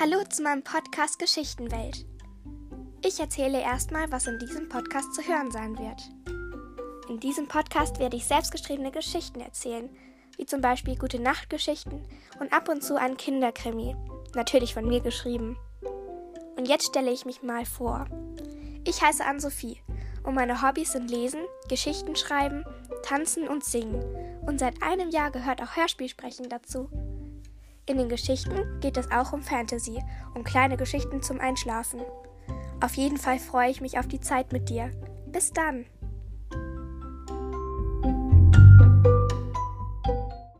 Hallo zu meinem Podcast Geschichtenwelt. Ich erzähle erstmal, was in diesem Podcast zu hören sein wird. In diesem Podcast werde ich selbstgeschriebene Geschichten erzählen, wie zum Beispiel gute Nachtgeschichten und ab und zu einen Kinderkrimi, natürlich von mir geschrieben. Und jetzt stelle ich mich mal vor. Ich heiße Ann-Sophie und meine Hobbys sind Lesen, Geschichten schreiben, Tanzen und Singen. Und seit einem Jahr gehört auch Hörspielsprechen dazu. In den Geschichten geht es auch um Fantasy, um kleine Geschichten zum Einschlafen. Auf jeden Fall freue ich mich auf die Zeit mit dir. Bis dann!